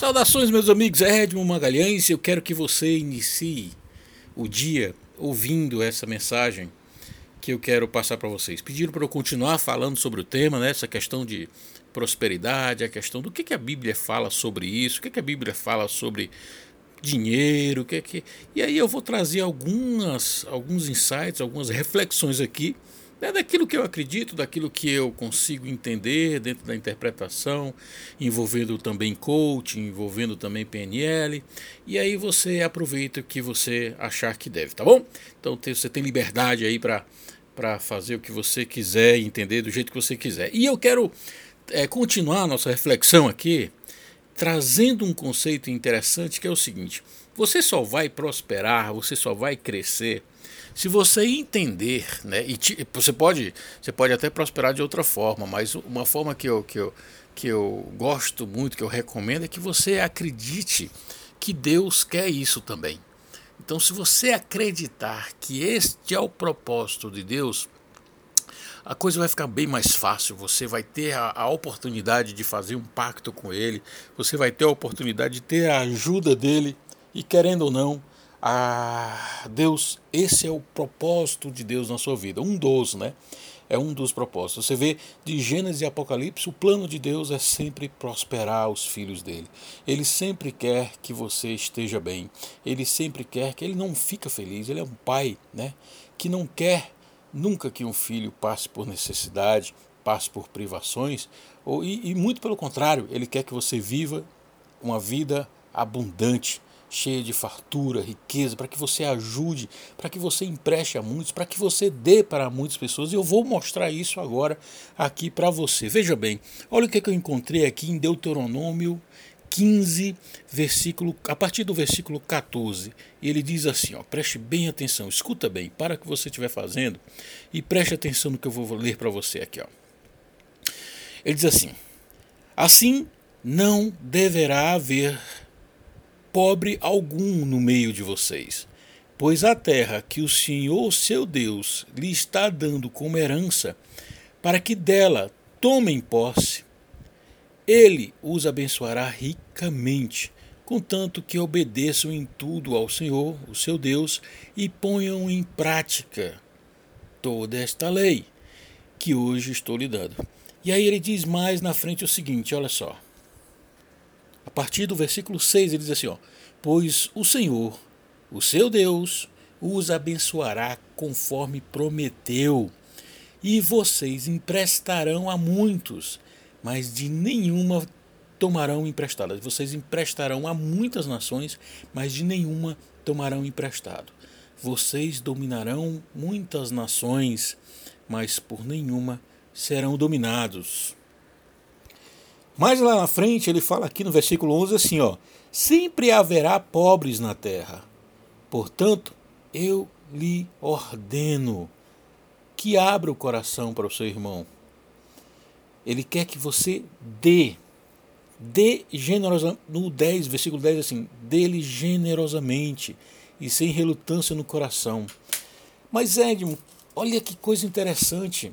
Saudações, meus amigos, é Edmond Magalhães. Eu quero que você inicie o dia ouvindo essa mensagem que eu quero passar para vocês. Pediram para eu continuar falando sobre o tema, né, essa questão de prosperidade, a questão do que, que a Bíblia fala sobre isso, o que, que a Bíblia fala sobre dinheiro, o que que. E aí eu vou trazer algumas, alguns insights, algumas reflexões aqui é daquilo que eu acredito, daquilo que eu consigo entender dentro da interpretação, envolvendo também coaching, envolvendo também PNL, e aí você aproveita o que você achar que deve, tá bom? Então você tem liberdade aí para fazer o que você quiser, entender do jeito que você quiser. E eu quero é, continuar a nossa reflexão aqui, trazendo um conceito interessante que é o seguinte: você só vai prosperar, você só vai crescer se você entender, né, e te, você pode, você pode até prosperar de outra forma, mas uma forma que eu, que eu, que eu gosto muito, que eu recomendo, é que você acredite que Deus quer isso também. Então, se você acreditar que este é o propósito de Deus, a coisa vai ficar bem mais fácil. Você vai ter a, a, oportunidade de fazer um pacto com Ele, você vai ter a oportunidade de ter a ajuda dele, e querendo ou não, a Deus, esse é o propósito de Deus na sua vida, um dos, né? É um dos propósitos. Você vê de Gênesis e Apocalipse, o plano de Deus é sempre prosperar os filhos dele. Ele sempre quer que você esteja bem. Ele sempre quer que ele não fica feliz. Ele é um pai, né? Que não quer nunca que um filho passe por necessidade, passe por privações, ou, e, e muito pelo contrário, ele quer que você viva uma vida abundante cheia de fartura, riqueza, para que você ajude, para que você empreste a muitos, para que você dê para muitas pessoas. E eu vou mostrar isso agora aqui para você. Veja bem, olha o que, eu encontrei aqui em Deuteronômio 15, versículo, a partir do versículo 14. Ele diz assim: ó, preste bem atenção, escuta bem, para que você estiver fazendo e preste atenção no que eu vou ler para você aqui. Ó. Ele diz assim: Assim não deverá haver pobre algum no meio de vocês, pois a terra que o Senhor seu Deus lhe está dando como herança, para que dela tomem posse, ele os abençoará ricamente, contanto que obedeçam em tudo ao Senhor, o seu Deus, e ponham em prática toda esta lei que hoje estou lhe dando. E aí ele diz mais na frente o seguinte: olha só. A partir do versículo 6 ele diz assim: ó, Pois o Senhor, o seu Deus, os abençoará conforme prometeu, e vocês emprestarão a muitos, mas de nenhuma tomarão emprestadas. Vocês emprestarão a muitas nações, mas de nenhuma tomarão emprestado. Vocês dominarão muitas nações, mas por nenhuma serão dominados. Mais lá na frente, ele fala aqui no versículo 11 assim, ó: Sempre haverá pobres na terra. Portanto, eu lhe ordeno que abra o coração para o seu irmão. Ele quer que você dê, dê generosamente, no 10, versículo 10 assim, dele generosamente e sem relutância no coração. Mas Edmo, olha que coisa interessante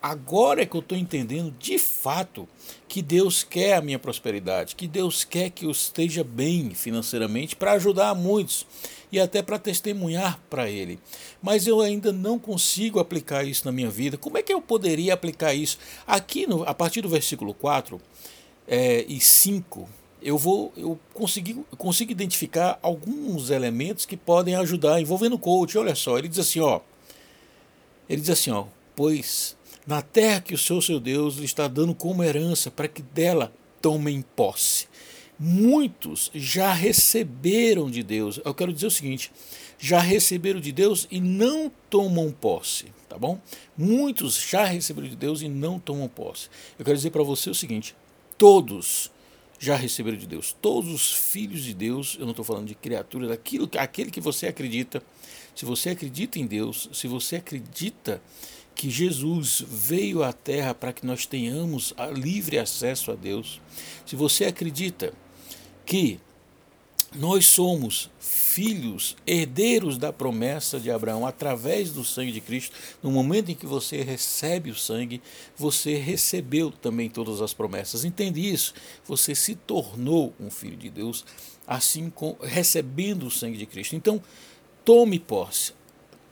agora é que eu estou entendendo de fato que Deus quer a minha prosperidade, que Deus quer que eu esteja bem financeiramente para ajudar a muitos e até para testemunhar para Ele. Mas eu ainda não consigo aplicar isso na minha vida. Como é que eu poderia aplicar isso? Aqui, no, a partir do versículo 4 é, e 5, eu vou eu consegui, consigo identificar alguns elementos que podem ajudar envolvendo o coach. Olha só, ele diz assim, ó. Ele diz assim, ó, pois na terra que o Senhor seu Deus lhe está dando como herança, para que dela tomem posse. Muitos já receberam de Deus. Eu quero dizer o seguinte: já receberam de Deus e não tomam posse, tá bom? Muitos já receberam de Deus e não tomam posse. Eu quero dizer para você o seguinte: todos já receberam de Deus. Todos os filhos de Deus, eu não estou falando de criaturas, aquilo, aquele que você acredita. Se você acredita em Deus, se você acredita que Jesus veio à Terra para que nós tenhamos livre acesso a Deus, se você acredita que nós somos filhos, herdeiros da promessa de Abraão através do sangue de Cristo. No momento em que você recebe o sangue, você recebeu também todas as promessas. Entende isso? Você se tornou um filho de Deus, assim com, recebendo o sangue de Cristo. Então, tome posse,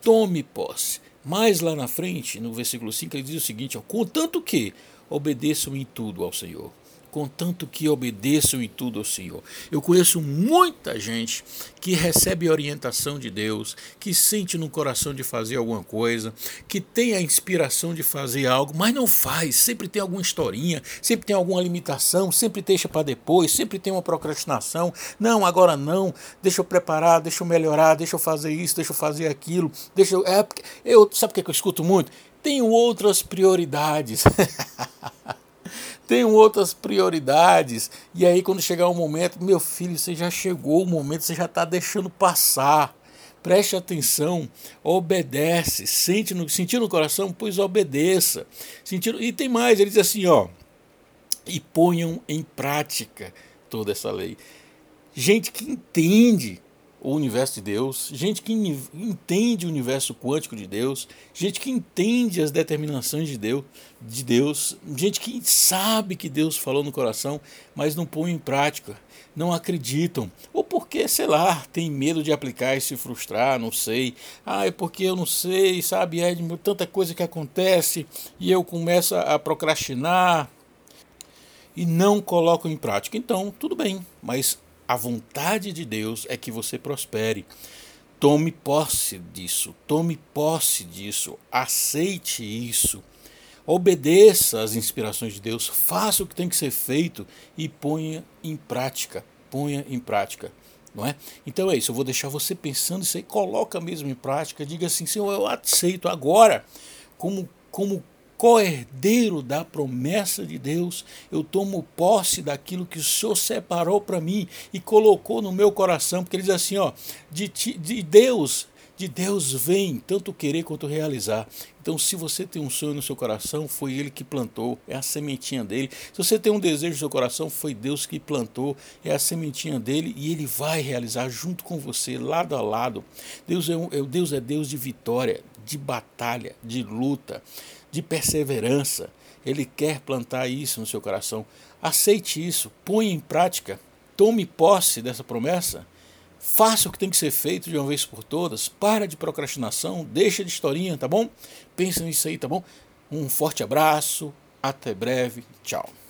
tome posse. Mais lá na frente, no versículo 5, ele diz o seguinte: ó, contanto que obedeçam em tudo ao Senhor contanto que obedeçam em tudo ao Senhor. Eu conheço muita gente que recebe orientação de Deus, que sente no coração de fazer alguma coisa, que tem a inspiração de fazer algo, mas não faz. Sempre tem alguma historinha, sempre tem alguma limitação, sempre deixa para depois, sempre tem uma procrastinação. Não, agora não. Deixa eu preparar, deixa eu melhorar, deixa eu fazer isso, deixa eu fazer aquilo. Deixa eu, é, eu sabe o que eu escuto muito? Tenho outras prioridades. tenho outras prioridades. E aí, quando chegar o um momento, meu filho, você já chegou o momento, você já está deixando passar. Preste atenção, obedece, sente no, sentir no coração, pois obedeça. Sentir, e tem mais, ele diz assim, ó, e ponham em prática toda essa lei. Gente que entende o universo de Deus, gente que entende o universo quântico de Deus, gente que entende as determinações de Deus, de Deus, gente que sabe que Deus falou no coração, mas não põe em prática, não acreditam, ou porque, sei lá, tem medo de aplicar e se frustrar, não sei. Ah, é porque eu não sei, sabe, é tanta coisa que acontece e eu começo a procrastinar e não coloco em prática. Então, tudo bem, mas a vontade de Deus é que você prospere. Tome posse disso, tome posse disso, aceite isso, obedeça às inspirações de Deus, faça o que tem que ser feito e ponha em prática. Ponha em prática. Não é? Então é isso, eu vou deixar você pensando isso aí, coloca mesmo em prática, diga assim, Senhor, eu aceito agora como, como co-herdeiro da promessa de Deus, eu tomo posse daquilo que o Senhor separou para mim e colocou no meu coração, porque ele diz assim, ó, de, de Deus, de Deus vem tanto querer quanto realizar. Então, se você tem um sonho no seu coração, foi Ele que plantou, é a sementinha dele. Se você tem um desejo no seu coração, foi Deus que plantou, é a sementinha dele e Ele vai realizar junto com você, lado a lado. Deus é, um, é Deus é Deus de vitória, de batalha, de luta de perseverança. Ele quer plantar isso no seu coração. Aceite isso, ponha em prática, tome posse dessa promessa. Faça o que tem que ser feito de uma vez por todas. Para de procrastinação, deixa de historinha, tá bom? Pensa nisso aí, tá bom? Um forte abraço, até breve, tchau.